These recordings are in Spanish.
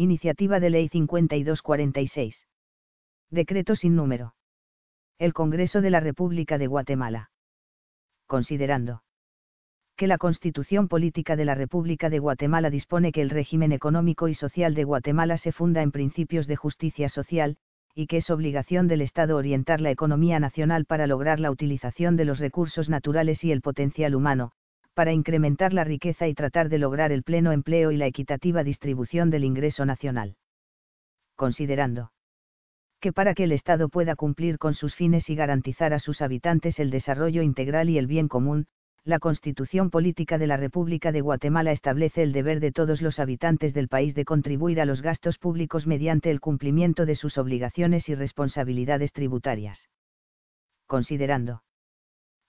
Iniciativa de Ley 5246. Decreto sin número. El Congreso de la República de Guatemala. Considerando que la Constitución Política de la República de Guatemala dispone que el régimen económico y social de Guatemala se funda en principios de justicia social, y que es obligación del Estado orientar la economía nacional para lograr la utilización de los recursos naturales y el potencial humano, para incrementar la riqueza y tratar de lograr el pleno empleo y la equitativa distribución del ingreso nacional. Considerando que para que el Estado pueda cumplir con sus fines y garantizar a sus habitantes el desarrollo integral y el bien común, la Constitución Política de la República de Guatemala establece el deber de todos los habitantes del país de contribuir a los gastos públicos mediante el cumplimiento de sus obligaciones y responsabilidades tributarias. Considerando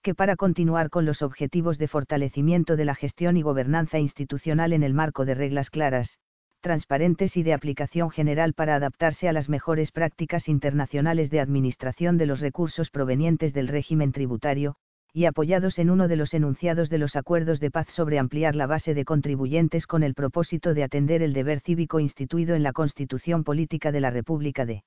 que para continuar con los objetivos de fortalecimiento de la gestión y gobernanza institucional en el marco de reglas claras, transparentes y de aplicación general para adaptarse a las mejores prácticas internacionales de administración de los recursos provenientes del régimen tributario, y apoyados en uno de los enunciados de los acuerdos de paz sobre ampliar la base de contribuyentes con el propósito de atender el deber cívico instituido en la Constitución Política de la República de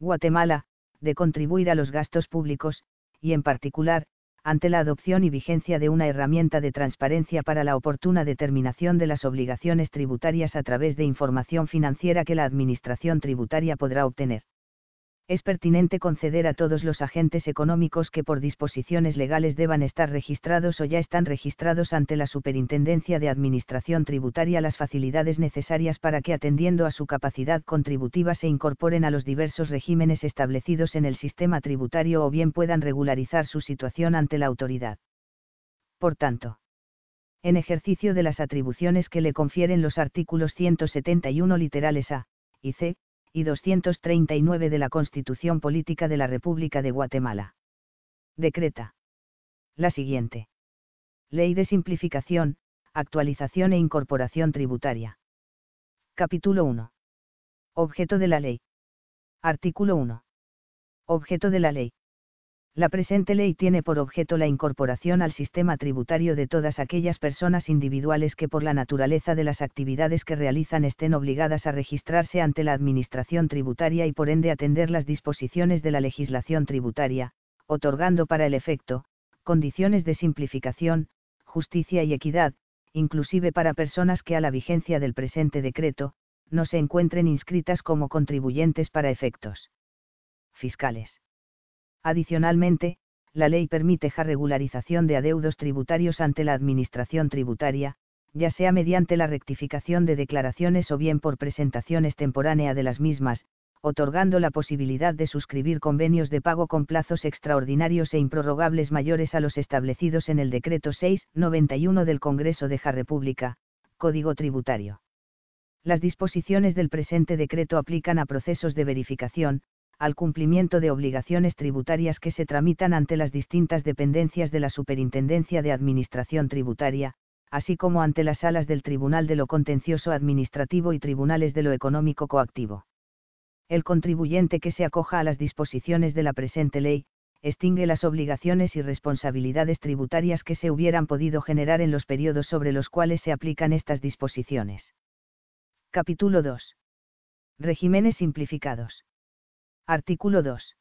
Guatemala, de contribuir a los gastos públicos, y en particular, ante la adopción y vigencia de una herramienta de transparencia para la oportuna determinación de las obligaciones tributarias a través de información financiera que la Administración tributaria podrá obtener es pertinente conceder a todos los agentes económicos que por disposiciones legales deban estar registrados o ya están registrados ante la Superintendencia de Administración Tributaria las facilidades necesarias para que atendiendo a su capacidad contributiva se incorporen a los diversos regímenes establecidos en el sistema tributario o bien puedan regularizar su situación ante la autoridad. Por tanto, en ejercicio de las atribuciones que le confieren los artículos 171 literales A y C, y 239 de la Constitución Política de la República de Guatemala. Decreta. La siguiente. Ley de Simplificación, Actualización e Incorporación Tributaria. Capítulo 1. Objeto de la ley. Artículo 1. Objeto de la ley. La presente ley tiene por objeto la incorporación al sistema tributario de todas aquellas personas individuales que por la naturaleza de las actividades que realizan estén obligadas a registrarse ante la Administración tributaria y por ende atender las disposiciones de la legislación tributaria, otorgando para el efecto, condiciones de simplificación, justicia y equidad, inclusive para personas que a la vigencia del presente decreto, no se encuentren inscritas como contribuyentes para efectos fiscales. Adicionalmente, la ley permite la regularización de adeudos tributarios ante la Administración tributaria, ya sea mediante la rectificación de declaraciones o bien por presentación extemporánea de las mismas, otorgando la posibilidad de suscribir convenios de pago con plazos extraordinarios e improrrogables mayores a los establecidos en el Decreto 691 del Congreso de la República, Código Tributario. Las disposiciones del presente decreto aplican a procesos de verificación, al cumplimiento de obligaciones tributarias que se tramitan ante las distintas dependencias de la Superintendencia de Administración Tributaria, así como ante las salas del Tribunal de lo Contencioso Administrativo y Tribunales de lo Económico Coactivo. El contribuyente que se acoja a las disposiciones de la presente ley, extingue las obligaciones y responsabilidades tributarias que se hubieran podido generar en los periodos sobre los cuales se aplican estas disposiciones. Capítulo 2. Regímenes simplificados. Artículo 2.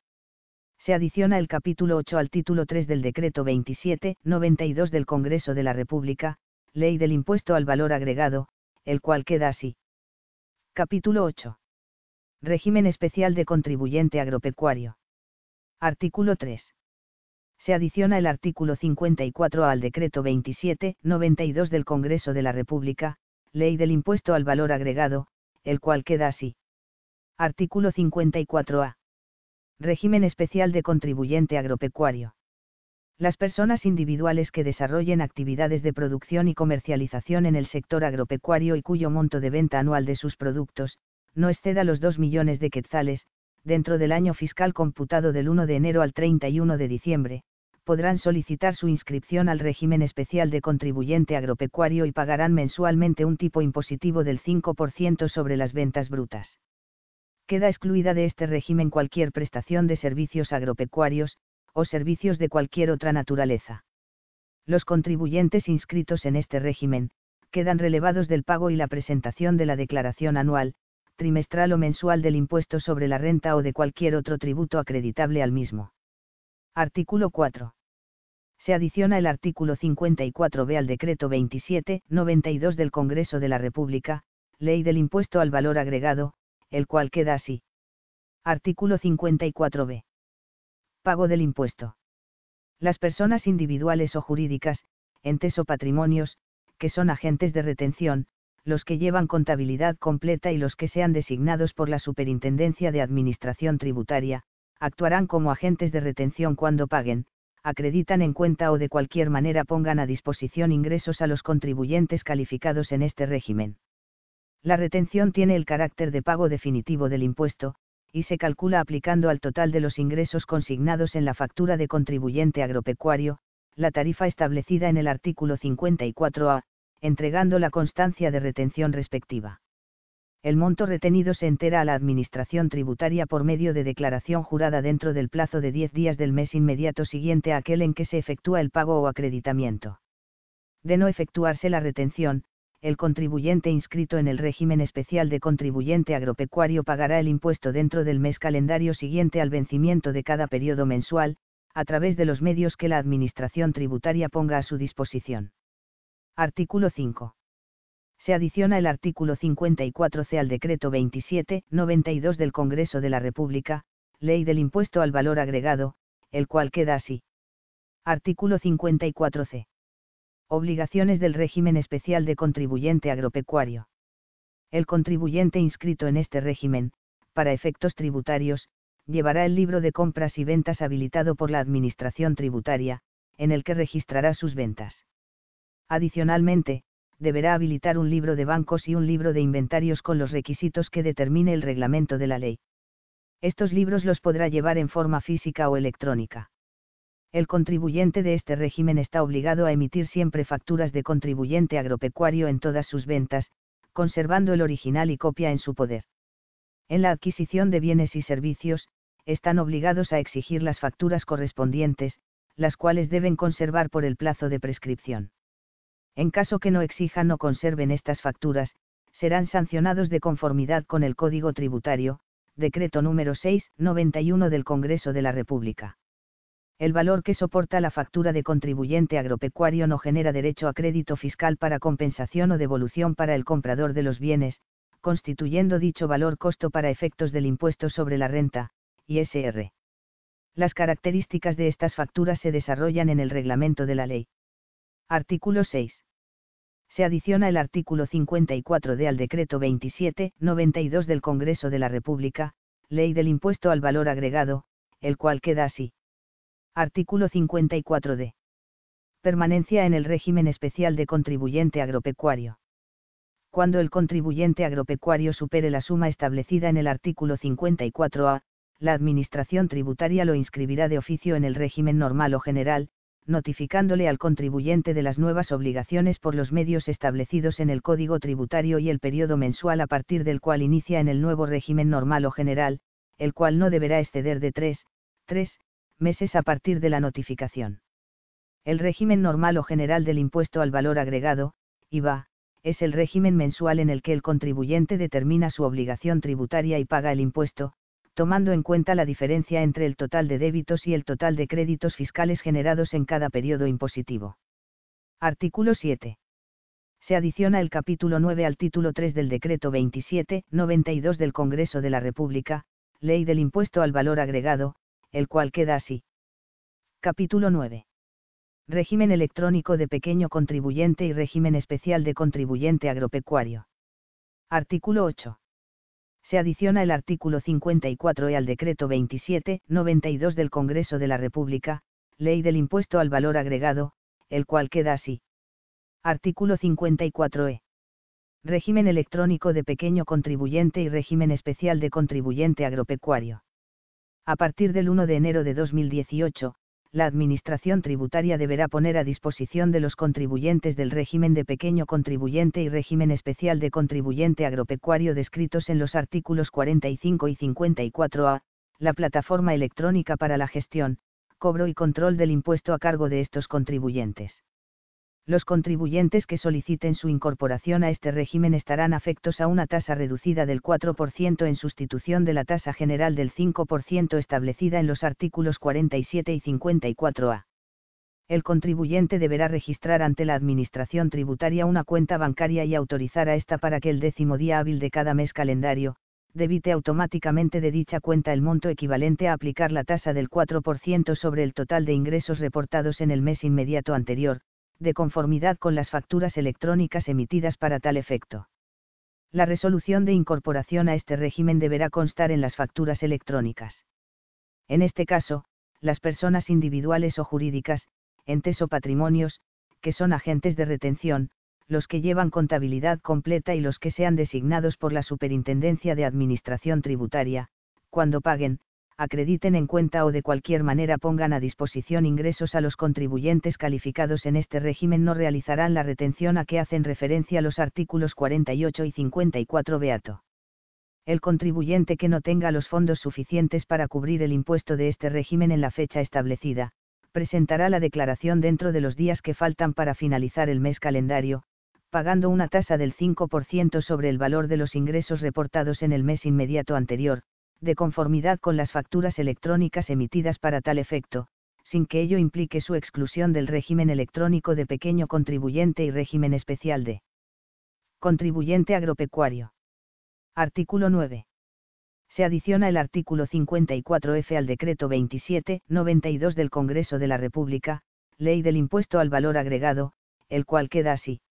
Se adiciona el capítulo 8 al título 3 del decreto 27-92 del Congreso de la República, Ley del Impuesto al Valor Agregado, el cual queda así. Capítulo 8. Régimen especial de contribuyente agropecuario. Artículo 3. Se adiciona el artículo 54 al decreto 27-92 del Congreso de la República, Ley del Impuesto al Valor Agregado, el cual queda así. Artículo 54A. Régimen especial de contribuyente agropecuario. Las personas individuales que desarrollen actividades de producción y comercialización en el sector agropecuario y cuyo monto de venta anual de sus productos, no exceda los 2 millones de quetzales, dentro del año fiscal computado del 1 de enero al 31 de diciembre, podrán solicitar su inscripción al régimen especial de contribuyente agropecuario y pagarán mensualmente un tipo impositivo del 5% sobre las ventas brutas queda excluida de este régimen cualquier prestación de servicios agropecuarios, o servicios de cualquier otra naturaleza. Los contribuyentes inscritos en este régimen, quedan relevados del pago y la presentación de la declaración anual, trimestral o mensual del impuesto sobre la renta o de cualquier otro tributo acreditable al mismo. Artículo 4. Se adiciona el artículo 54b al decreto 27-92 del Congreso de la República, Ley del Impuesto al Valor Agregado, el cual queda así. Artículo 54b. Pago del impuesto. Las personas individuales o jurídicas, entes o patrimonios, que son agentes de retención, los que llevan contabilidad completa y los que sean designados por la Superintendencia de Administración Tributaria, actuarán como agentes de retención cuando paguen, acreditan en cuenta o de cualquier manera pongan a disposición ingresos a los contribuyentes calificados en este régimen. La retención tiene el carácter de pago definitivo del impuesto, y se calcula aplicando al total de los ingresos consignados en la factura de contribuyente agropecuario, la tarifa establecida en el artículo 54A, entregando la constancia de retención respectiva. El monto retenido se entera a la Administración tributaria por medio de declaración jurada dentro del plazo de 10 días del mes inmediato siguiente a aquel en que se efectúa el pago o acreditamiento. De no efectuarse la retención, el contribuyente inscrito en el régimen especial de contribuyente agropecuario pagará el impuesto dentro del mes calendario siguiente al vencimiento de cada periodo mensual, a través de los medios que la Administración tributaria ponga a su disposición. Artículo 5. Se adiciona el artículo 54c al decreto 27-92 del Congreso de la República, Ley del Impuesto al Valor Agregado, el cual queda así. Artículo 54c. Obligaciones del régimen especial de contribuyente agropecuario. El contribuyente inscrito en este régimen, para efectos tributarios, llevará el libro de compras y ventas habilitado por la Administración tributaria, en el que registrará sus ventas. Adicionalmente, deberá habilitar un libro de bancos y un libro de inventarios con los requisitos que determine el reglamento de la ley. Estos libros los podrá llevar en forma física o electrónica el contribuyente de este régimen está obligado a emitir siempre facturas de contribuyente agropecuario en todas sus ventas, conservando el original y copia en su poder. En la adquisición de bienes y servicios, están obligados a exigir las facturas correspondientes, las cuales deben conservar por el plazo de prescripción. En caso que no exijan o conserven estas facturas, serán sancionados de conformidad con el Código Tributario, decreto número 6, 91 del Congreso de la República el valor que soporta la factura de contribuyente agropecuario no genera derecho a crédito fiscal para compensación o devolución para el comprador de los bienes, constituyendo dicho valor costo para efectos del impuesto sobre la renta, ISR. Las características de estas facturas se desarrollan en el reglamento de la ley. Artículo 6. Se adiciona el artículo 54 de al decreto 27-92 del Congreso de la República, Ley del Impuesto al Valor Agregado, el cual queda así. Artículo 54d. Permanencia en el régimen especial de contribuyente agropecuario. Cuando el contribuyente agropecuario supere la suma establecida en el artículo 54a, la Administración tributaria lo inscribirá de oficio en el régimen normal o general, notificándole al contribuyente de las nuevas obligaciones por los medios establecidos en el Código Tributario y el periodo mensual a partir del cual inicia en el nuevo régimen normal o general, el cual no deberá exceder de 3, 3, meses a partir de la notificación. El régimen normal o general del impuesto al valor agregado, IVA, es el régimen mensual en el que el contribuyente determina su obligación tributaria y paga el impuesto, tomando en cuenta la diferencia entre el total de débitos y el total de créditos fiscales generados en cada periodo impositivo. Artículo 7. Se adiciona el capítulo 9 al título 3 del decreto 27-92 del Congreso de la República, Ley del Impuesto al Valor Agregado, el cual queda así. Capítulo 9. Régimen electrónico de pequeño contribuyente y régimen especial de contribuyente agropecuario. Artículo 8. Se adiciona el artículo 54e al decreto 27-92 del Congreso de la República, Ley del Impuesto al Valor Agregado, el cual queda así. Artículo 54e. Régimen electrónico de pequeño contribuyente y régimen especial de contribuyente agropecuario. A partir del 1 de enero de 2018, la Administración tributaria deberá poner a disposición de los contribuyentes del régimen de pequeño contribuyente y régimen especial de contribuyente agropecuario descritos en los artículos 45 y 54A, la plataforma electrónica para la gestión, cobro y control del impuesto a cargo de estos contribuyentes. Los contribuyentes que soliciten su incorporación a este régimen estarán afectos a una tasa reducida del 4% en sustitución de la tasa general del 5% establecida en los artículos 47 y 54A. El contribuyente deberá registrar ante la Administración tributaria una cuenta bancaria y autorizar a esta para que el décimo día hábil de cada mes calendario, debite automáticamente de dicha cuenta el monto equivalente a aplicar la tasa del 4% sobre el total de ingresos reportados en el mes inmediato anterior, de conformidad con las facturas electrónicas emitidas para tal efecto. La resolución de incorporación a este régimen deberá constar en las facturas electrónicas. En este caso, las personas individuales o jurídicas, entes o patrimonios, que son agentes de retención, los que llevan contabilidad completa y los que sean designados por la Superintendencia de Administración Tributaria, cuando paguen, acrediten en cuenta o de cualquier manera pongan a disposición ingresos a los contribuyentes calificados en este régimen no realizarán la retención a que hacen referencia los artículos 48 y 54 beato. El contribuyente que no tenga los fondos suficientes para cubrir el impuesto de este régimen en la fecha establecida, presentará la declaración dentro de los días que faltan para finalizar el mes calendario, pagando una tasa del 5% sobre el valor de los ingresos reportados en el mes inmediato anterior, de conformidad con las facturas electrónicas emitidas para tal efecto, sin que ello implique su exclusión del régimen electrónico de pequeño contribuyente y régimen especial de contribuyente agropecuario. Artículo 9 se adiciona el artículo 54F al decreto 27-92 del Congreso de la República, Ley del Impuesto al Valor Agregado, el cual queda así.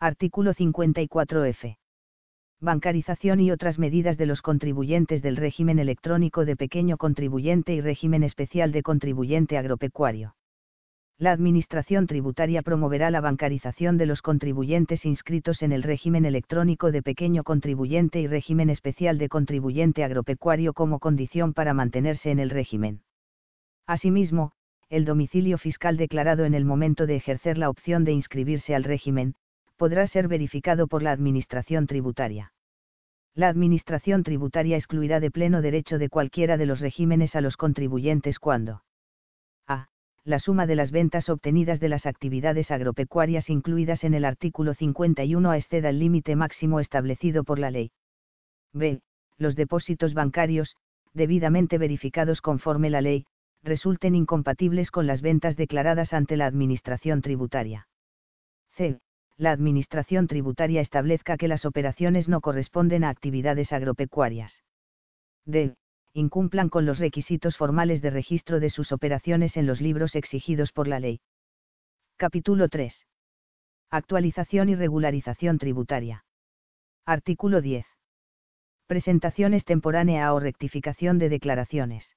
Artículo 54F. Bancarización y otras medidas de los contribuyentes del régimen electrónico de pequeño contribuyente y régimen especial de contribuyente agropecuario la Administración tributaria promoverá la bancarización de los contribuyentes inscritos en el régimen electrónico de pequeño contribuyente y régimen especial de contribuyente agropecuario como condición para mantenerse en el régimen. Asimismo, el domicilio fiscal declarado en el momento de ejercer la opción de inscribirse al régimen, podrá ser verificado por la Administración tributaria. La Administración tributaria excluirá de pleno derecho de cualquiera de los regímenes a los contribuyentes cuando la suma de las ventas obtenidas de las actividades agropecuarias incluidas en el artículo 51 exceda el límite máximo establecido por la ley. B. Los depósitos bancarios, debidamente verificados conforme la ley, resulten incompatibles con las ventas declaradas ante la Administración tributaria. C. La Administración tributaria establezca que las operaciones no corresponden a actividades agropecuarias. D incumplan con los requisitos formales de registro de sus operaciones en los libros exigidos por la ley. Capítulo 3. Actualización y regularización tributaria. Artículo 10. Presentación extemporánea o rectificación de declaraciones.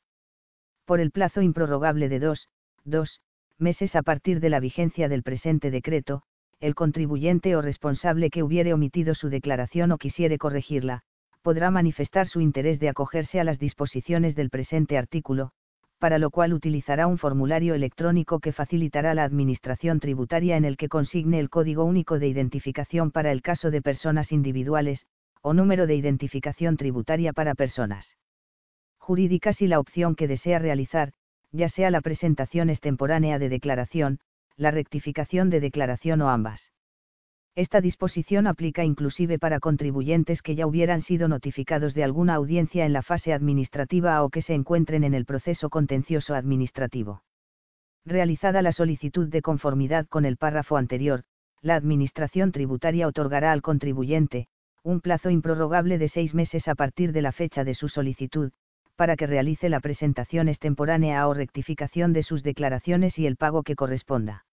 Por el plazo improrrogable de dos, dos meses a partir de la vigencia del presente decreto, el contribuyente o responsable que hubiere omitido su declaración o quisiere corregirla, podrá manifestar su interés de acogerse a las disposiciones del presente artículo, para lo cual utilizará un formulario electrónico que facilitará la Administración tributaria en el que consigne el código único de identificación para el caso de personas individuales, o número de identificación tributaria para personas jurídicas y la opción que desea realizar, ya sea la presentación extemporánea de declaración, la rectificación de declaración o ambas. Esta disposición aplica inclusive para contribuyentes que ya hubieran sido notificados de alguna audiencia en la fase administrativa o que se encuentren en el proceso contencioso administrativo. Realizada la solicitud de conformidad con el párrafo anterior, la Administración tributaria otorgará al contribuyente, un plazo improrrogable de seis meses a partir de la fecha de su solicitud, para que realice la presentación extemporánea o rectificación de sus declaraciones y el pago que corresponda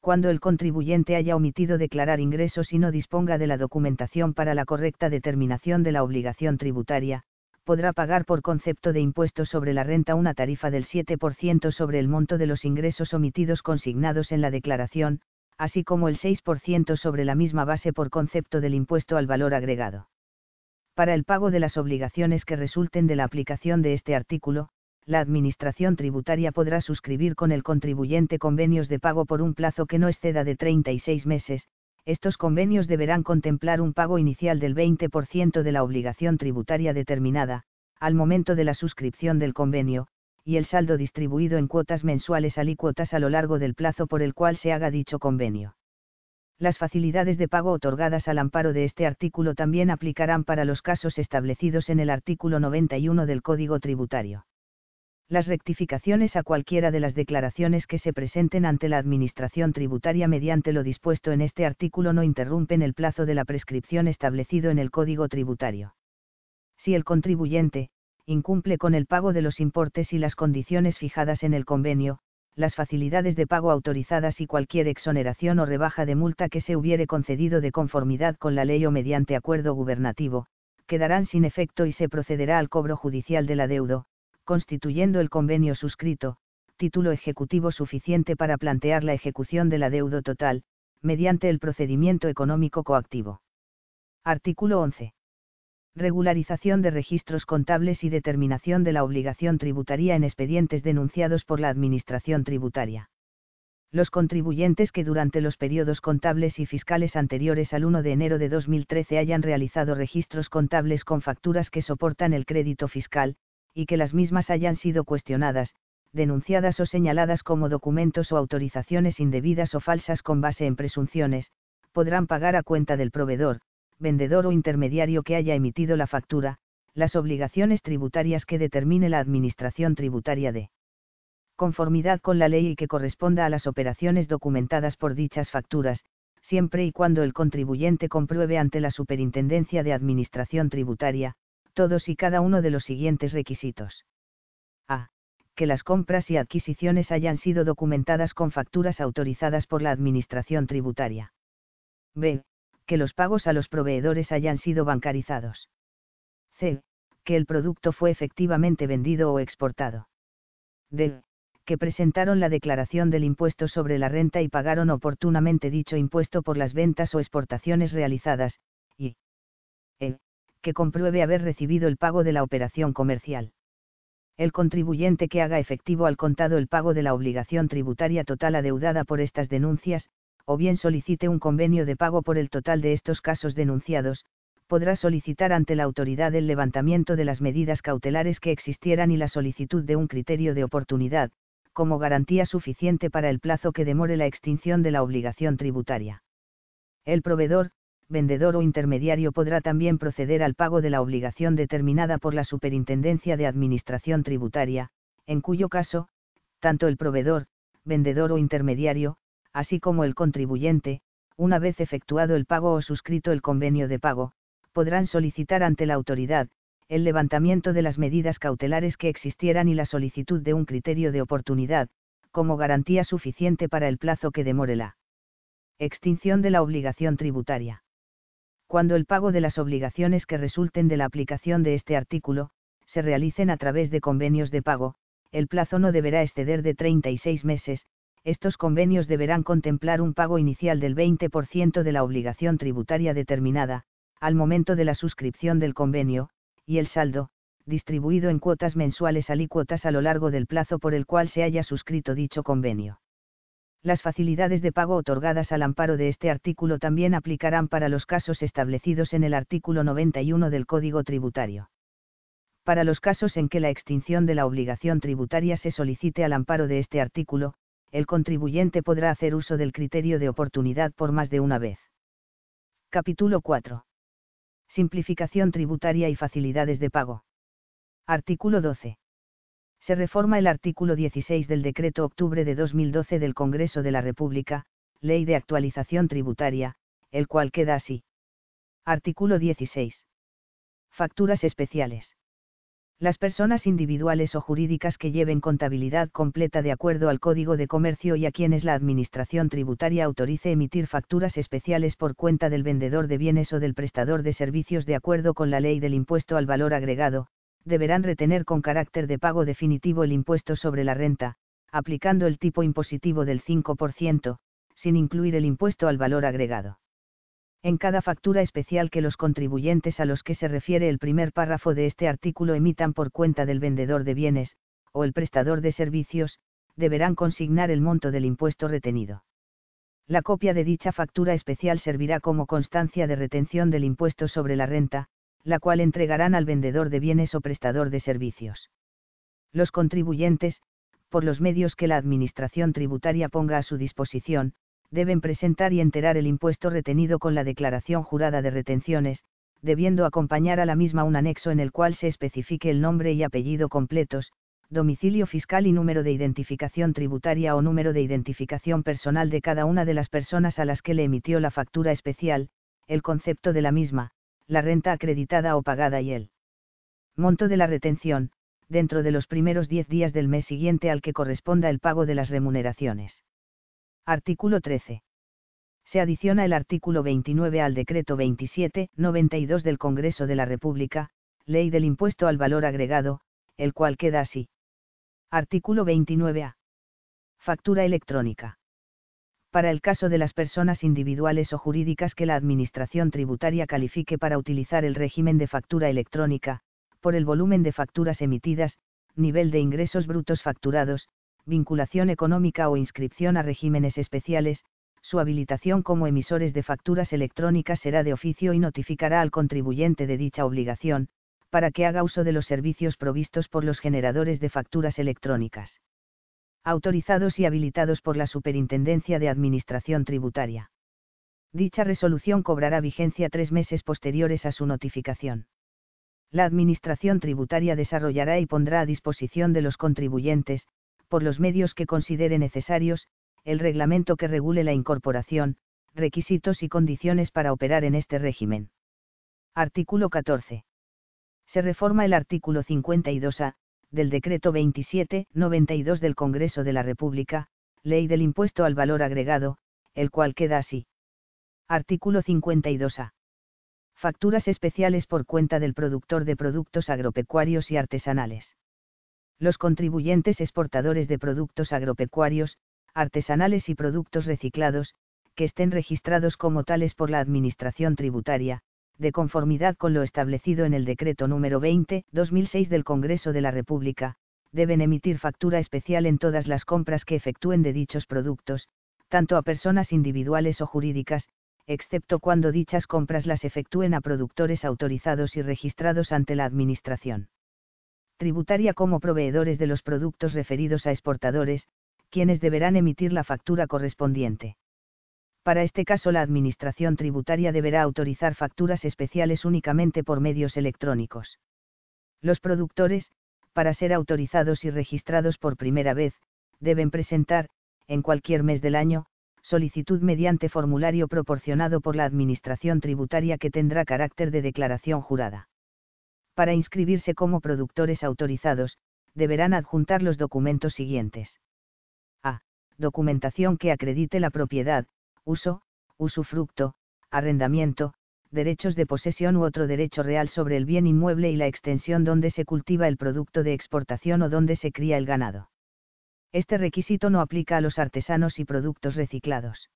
cuando el contribuyente haya omitido declarar ingresos y no disponga de la documentación para la correcta determinación de la obligación tributaria, podrá pagar por concepto de impuesto sobre la renta una tarifa del 7% sobre el monto de los ingresos omitidos consignados en la declaración, así como el 6% sobre la misma base por concepto del impuesto al valor agregado. Para el pago de las obligaciones que resulten de la aplicación de este artículo, la Administración tributaria podrá suscribir con el contribuyente convenios de pago por un plazo que no exceda de 36 meses, estos convenios deberán contemplar un pago inicial del 20% de la obligación tributaria determinada, al momento de la suscripción del convenio, y el saldo distribuido en cuotas mensuales alícuotas a lo largo del plazo por el cual se haga dicho convenio. Las facilidades de pago otorgadas al amparo de este artículo también aplicarán para los casos establecidos en el artículo 91 del Código Tributario. Las rectificaciones a cualquiera de las declaraciones que se presenten ante la Administración tributaria mediante lo dispuesto en este artículo no interrumpen el plazo de la prescripción establecido en el Código Tributario. Si el contribuyente, incumple con el pago de los importes y las condiciones fijadas en el convenio, las facilidades de pago autorizadas y cualquier exoneración o rebaja de multa que se hubiere concedido de conformidad con la ley o mediante acuerdo gubernativo, quedarán sin efecto y se procederá al cobro judicial del adeudo, constituyendo el convenio suscrito, título ejecutivo suficiente para plantear la ejecución del adeudo total, mediante el procedimiento económico coactivo. Artículo 11 regularización de registros contables y determinación de la obligación tributaria en expedientes denunciados por la Administración tributaria. Los contribuyentes que durante los periodos contables y fiscales anteriores al 1 de enero de 2013 hayan realizado registros contables con facturas que soportan el crédito fiscal, y que las mismas hayan sido cuestionadas, denunciadas o señaladas como documentos o autorizaciones indebidas o falsas con base en presunciones, podrán pagar a cuenta del proveedor, vendedor o intermediario que haya emitido la factura, las obligaciones tributarias que determine la Administración tributaria de conformidad con la ley y que corresponda a las operaciones documentadas por dichas facturas, siempre y cuando el contribuyente compruebe ante la Superintendencia de Administración Tributaria, todos y cada uno de los siguientes requisitos. A. Que las compras y adquisiciones hayan sido documentadas con facturas autorizadas por la Administración Tributaria. B que los pagos a los proveedores hayan sido bancarizados. C. Que el producto fue efectivamente vendido o exportado. D. Que presentaron la declaración del impuesto sobre la renta y pagaron oportunamente dicho impuesto por las ventas o exportaciones realizadas, y E. Que compruebe haber recibido el pago de la operación comercial. El contribuyente que haga efectivo al contado el pago de la obligación tributaria total adeudada por estas denuncias, o bien solicite un convenio de pago por el total de estos casos denunciados, podrá solicitar ante la autoridad el levantamiento de las medidas cautelares que existieran y la solicitud de un criterio de oportunidad, como garantía suficiente para el plazo que demore la extinción de la obligación tributaria. El proveedor, vendedor o intermediario podrá también proceder al pago de la obligación determinada por la Superintendencia de Administración Tributaria, en cuyo caso, tanto el proveedor, vendedor o intermediario, así como el contribuyente, una vez efectuado el pago o suscrito el convenio de pago, podrán solicitar ante la autoridad, el levantamiento de las medidas cautelares que existieran y la solicitud de un criterio de oportunidad, como garantía suficiente para el plazo que demore la extinción de la obligación tributaria. Cuando el pago de las obligaciones que resulten de la aplicación de este artículo, se realicen a través de convenios de pago, el plazo no deberá exceder de 36 meses, estos convenios deberán contemplar un pago inicial del 20% de la obligación tributaria determinada, al momento de la suscripción del convenio, y el saldo, distribuido en cuotas mensuales alícuotas a lo largo del plazo por el cual se haya suscrito dicho convenio. Las facilidades de pago otorgadas al amparo de este artículo también aplicarán para los casos establecidos en el artículo 91 del Código Tributario. Para los casos en que la extinción de la obligación tributaria se solicite al amparo de este artículo, el contribuyente podrá hacer uso del criterio de oportunidad por más de una vez. Capítulo 4. Simplificación tributaria y facilidades de pago. Artículo 12. Se reforma el artículo 16 del Decreto Octubre de 2012 del Congreso de la República, Ley de Actualización Tributaria, el cual queda así. Artículo 16. Facturas especiales. Las personas individuales o jurídicas que lleven contabilidad completa de acuerdo al Código de Comercio y a quienes la Administración tributaria autorice emitir facturas especiales por cuenta del vendedor de bienes o del prestador de servicios de acuerdo con la ley del impuesto al valor agregado, deberán retener con carácter de pago definitivo el impuesto sobre la renta, aplicando el tipo impositivo del 5%, sin incluir el impuesto al valor agregado en cada factura especial que los contribuyentes a los que se refiere el primer párrafo de este artículo emitan por cuenta del vendedor de bienes, o el prestador de servicios, deberán consignar el monto del impuesto retenido. La copia de dicha factura especial servirá como constancia de retención del impuesto sobre la renta, la cual entregarán al vendedor de bienes o prestador de servicios. Los contribuyentes, por los medios que la Administración tributaria ponga a su disposición, deben presentar y enterar el impuesto retenido con la declaración jurada de retenciones, debiendo acompañar a la misma un anexo en el cual se especifique el nombre y apellido completos, domicilio fiscal y número de identificación tributaria o número de identificación personal de cada una de las personas a las que le emitió la factura especial, el concepto de la misma, la renta acreditada o pagada y el monto de la retención, dentro de los primeros 10 días del mes siguiente al que corresponda el pago de las remuneraciones. Artículo 13. Se adiciona el artículo 29 al decreto 27-92 del Congreso de la República, Ley del Impuesto al Valor Agregado, el cual queda así. Artículo 29a. Factura electrónica. Para el caso de las personas individuales o jurídicas que la Administración tributaria califique para utilizar el régimen de factura electrónica, por el volumen de facturas emitidas, nivel de ingresos brutos facturados, vinculación económica o inscripción a regímenes especiales, su habilitación como emisores de facturas electrónicas será de oficio y notificará al contribuyente de dicha obligación, para que haga uso de los servicios provistos por los generadores de facturas electrónicas. Autorizados y habilitados por la Superintendencia de Administración Tributaria. Dicha resolución cobrará vigencia tres meses posteriores a su notificación la Administración tributaria desarrollará y pondrá a disposición de los contribuyentes, por los medios que considere necesarios, el reglamento que regule la incorporación, requisitos y condiciones para operar en este régimen. Artículo 14. Se reforma el artículo 52A, del Decreto 27-92 del Congreso de la República, Ley del Impuesto al Valor Agregado, el cual queda así. Artículo 52A facturas especiales por cuenta del productor de productos agropecuarios y artesanales. Los contribuyentes exportadores de productos agropecuarios, artesanales y productos reciclados, que estén registrados como tales por la Administración tributaria, de conformidad con lo establecido en el decreto número 20-2006 del Congreso de la República, deben emitir factura especial en todas las compras que efectúen de dichos productos, tanto a personas individuales o jurídicas, excepto cuando dichas compras las efectúen a productores autorizados y registrados ante la Administración tributaria como proveedores de los productos referidos a exportadores, quienes deberán emitir la factura correspondiente. Para este caso la Administración tributaria deberá autorizar facturas especiales únicamente por medios electrónicos. Los productores, para ser autorizados y registrados por primera vez, deben presentar, en cualquier mes del año, solicitud mediante formulario proporcionado por la Administración tributaria que tendrá carácter de declaración jurada. Para inscribirse como productores autorizados, deberán adjuntar los documentos siguientes. A. Documentación que acredite la propiedad, uso, usufructo, arrendamiento, derechos de posesión u otro derecho real sobre el bien inmueble y la extensión donde se cultiva el producto de exportación o donde se cría el ganado. Este requisito no aplica a los artesanos y productos reciclados.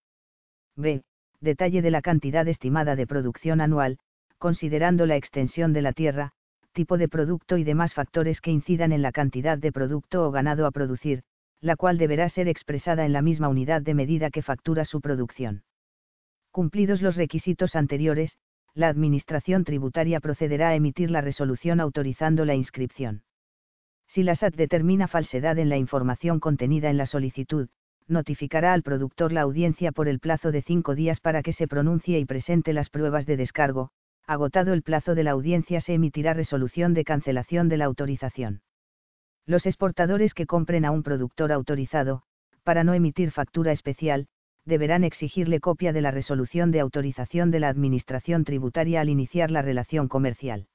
B. Detalle de la cantidad estimada de producción anual, considerando la extensión de la tierra, tipo de producto y demás factores que incidan en la cantidad de producto o ganado a producir, la cual deberá ser expresada en la misma unidad de medida que factura su producción. Cumplidos los requisitos anteriores, la Administración tributaria procederá a emitir la resolución autorizando la inscripción. Si la SAT determina falsedad en la información contenida en la solicitud, notificará al productor la audiencia por el plazo de cinco días para que se pronuncie y presente las pruebas de descargo, agotado el plazo de la audiencia se emitirá resolución de cancelación de la autorización. Los exportadores que compren a un productor autorizado, para no emitir factura especial, deberán exigirle copia de la resolución de autorización de la Administración tributaria al iniciar la relación comercial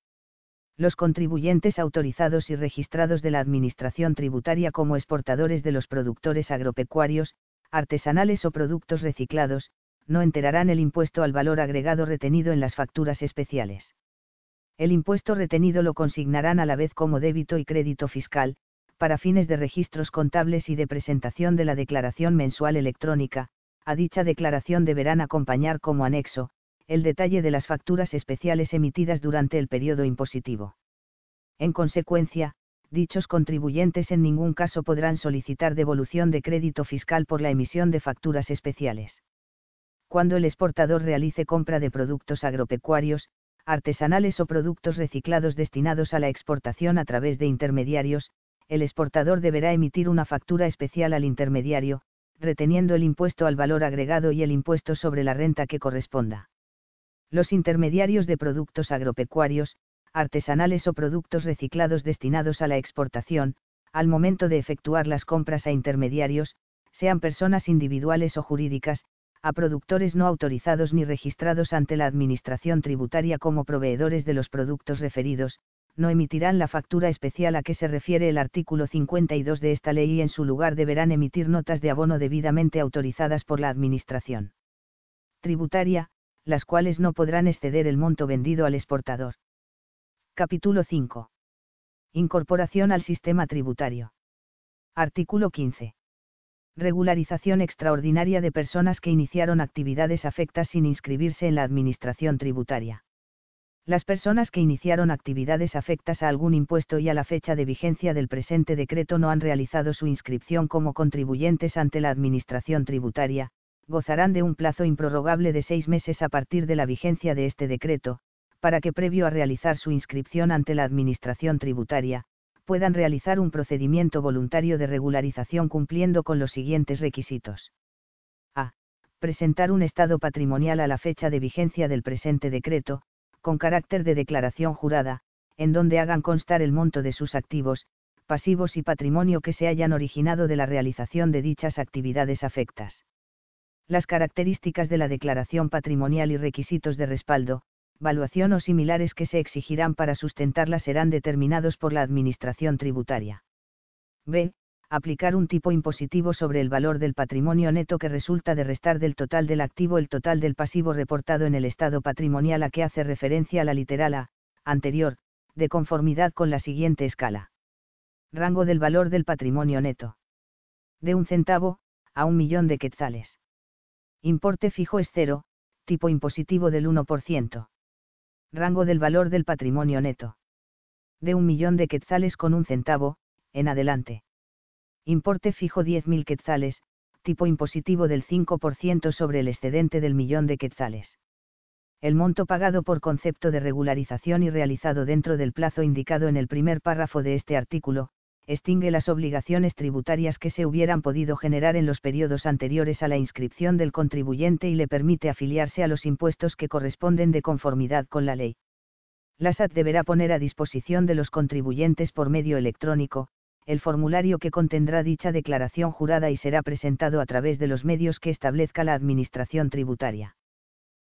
los contribuyentes autorizados y registrados de la Administración tributaria como exportadores de los productores agropecuarios, artesanales o productos reciclados, no enterarán el impuesto al valor agregado retenido en las facturas especiales. El impuesto retenido lo consignarán a la vez como débito y crédito fiscal, para fines de registros contables y de presentación de la declaración mensual electrónica, a dicha declaración deberán acompañar como anexo, el detalle de las facturas especiales emitidas durante el periodo impositivo. En consecuencia, dichos contribuyentes en ningún caso podrán solicitar devolución de crédito fiscal por la emisión de facturas especiales. Cuando el exportador realice compra de productos agropecuarios, artesanales o productos reciclados destinados a la exportación a través de intermediarios, el exportador deberá emitir una factura especial al intermediario, reteniendo el impuesto al valor agregado y el impuesto sobre la renta que corresponda. Los intermediarios de productos agropecuarios, artesanales o productos reciclados destinados a la exportación, al momento de efectuar las compras a intermediarios, sean personas individuales o jurídicas, a productores no autorizados ni registrados ante la Administración tributaria como proveedores de los productos referidos, no emitirán la factura especial a que se refiere el artículo 52 de esta ley y en su lugar deberán emitir notas de abono debidamente autorizadas por la Administración tributaria, las cuales no podrán exceder el monto vendido al exportador. Capítulo 5. Incorporación al sistema tributario. Artículo 15 regularización extraordinaria de personas que iniciaron actividades afectas sin inscribirse en la Administración tributaria. Las personas que iniciaron actividades afectas a algún impuesto y a la fecha de vigencia del presente decreto no han realizado su inscripción como contribuyentes ante la Administración tributaria, gozarán de un plazo improrrogable de seis meses a partir de la vigencia de este decreto, para que previo a realizar su inscripción ante la Administración tributaria, puedan realizar un procedimiento voluntario de regularización cumpliendo con los siguientes requisitos. A. Presentar un estado patrimonial a la fecha de vigencia del presente decreto, con carácter de declaración jurada, en donde hagan constar el monto de sus activos, pasivos y patrimonio que se hayan originado de la realización de dichas actividades afectas. Las características de la declaración patrimonial y requisitos de respaldo, valuación o similares que se exigirán para sustentarla serán determinados por la Administración tributaria. B. Aplicar un tipo impositivo sobre el valor del patrimonio neto que resulta de restar del total del activo el total del pasivo reportado en el estado patrimonial a que hace referencia la literal A, anterior, de conformidad con la siguiente escala. Rango del valor del patrimonio neto. De un centavo, a un millón de quetzales. Importe fijo es cero, tipo impositivo del 1%. Rango del valor del patrimonio neto. De un millón de quetzales con un centavo, en adelante. Importe fijo 10.000 quetzales, tipo impositivo del 5% sobre el excedente del millón de quetzales. El monto pagado por concepto de regularización y realizado dentro del plazo indicado en el primer párrafo de este artículo, extingue las obligaciones tributarias que se hubieran podido generar en los periodos anteriores a la inscripción del contribuyente y le permite afiliarse a los impuestos que corresponden de conformidad con la ley. La SAT deberá poner a disposición de los contribuyentes por medio electrónico, el formulario que contendrá dicha declaración jurada y será presentado a través de los medios que establezca la Administración tributaria.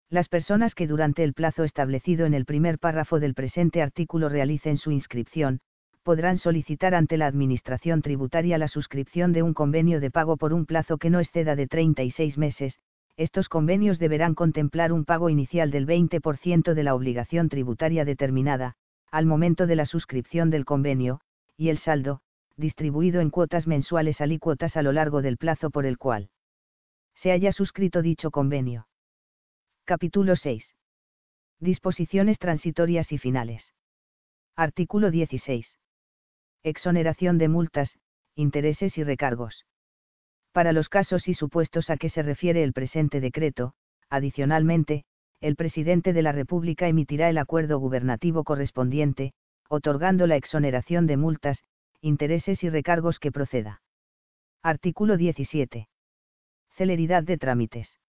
Las personas que durante el plazo establecido en el primer párrafo del presente artículo realicen su inscripción, podrán solicitar ante la Administración tributaria la suscripción de un convenio de pago por un plazo que no exceda de 36 meses, estos convenios deberán contemplar un pago inicial del 20% de la obligación tributaria determinada, al momento de la suscripción del convenio, y el saldo, distribuido en cuotas mensuales alícuotas a lo largo del plazo por el cual se haya suscrito dicho convenio. Capítulo 6. Disposiciones transitorias y finales. Artículo 16 exoneración de multas, intereses y recargos. Para los casos y supuestos a que se refiere el presente decreto, adicionalmente, el presidente de la República emitirá el acuerdo gubernativo correspondiente, otorgando la exoneración de multas, intereses y recargos que proceda. Artículo 17. Celeridad de trámites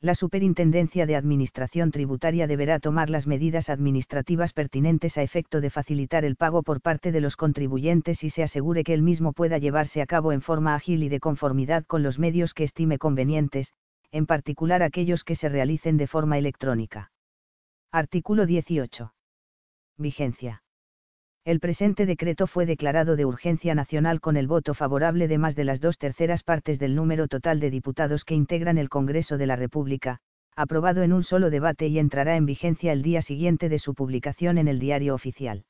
la Superintendencia de Administración Tributaria deberá tomar las medidas administrativas pertinentes a efecto de facilitar el pago por parte de los contribuyentes y se asegure que el mismo pueda llevarse a cabo en forma ágil y de conformidad con los medios que estime convenientes, en particular aquellos que se realicen de forma electrónica. Artículo 18. Vigencia el presente decreto fue declarado de urgencia nacional con el voto favorable de más de las dos terceras partes del número total de diputados que integran el Congreso de la República, aprobado en un solo debate y entrará en vigencia el día siguiente de su publicación en el Diario Oficial.